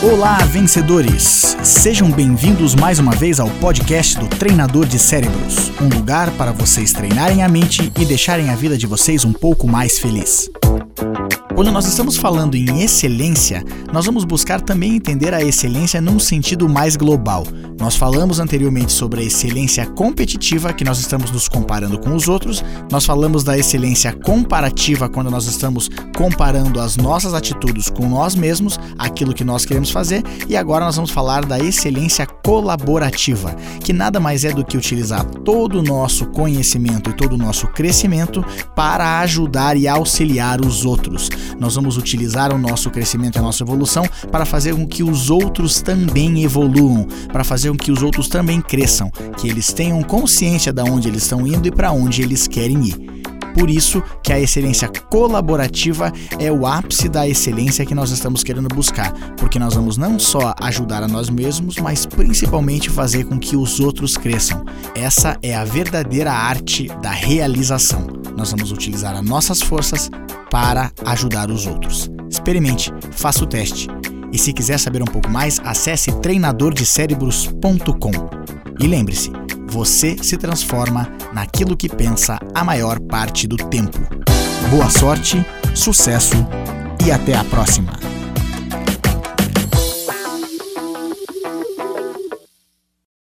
Olá, vencedores! Sejam bem-vindos mais uma vez ao podcast do Treinador de Cérebros um lugar para vocês treinarem a mente e deixarem a vida de vocês um pouco mais feliz. Quando nós estamos falando em excelência, nós vamos buscar também entender a excelência num sentido mais global. Nós falamos anteriormente sobre a excelência competitiva, que nós estamos nos comparando com os outros, nós falamos da excelência comparativa, quando nós estamos comparando as nossas atitudes com nós mesmos, aquilo que nós queremos fazer, e agora nós vamos falar da excelência colaborativa, que nada mais é do que utilizar todo o nosso conhecimento e todo o nosso crescimento para ajudar e auxiliar os outros nós vamos utilizar o nosso crescimento e a nossa evolução para fazer com que os outros também evoluam, para fazer com que os outros também cresçam, que eles tenham consciência de onde eles estão indo e para onde eles querem ir. Por isso que a excelência colaborativa é o ápice da excelência que nós estamos querendo buscar, porque nós vamos não só ajudar a nós mesmos, mas principalmente fazer com que os outros cresçam. Essa é a verdadeira arte da realização. Nós vamos utilizar as nossas forças para ajudar os outros. Experimente, faça o teste. E se quiser saber um pouco mais, acesse treinadordecerebros.com. E lembre-se, você se transforma naquilo que pensa a maior parte do tempo. Boa sorte, sucesso e até a próxima!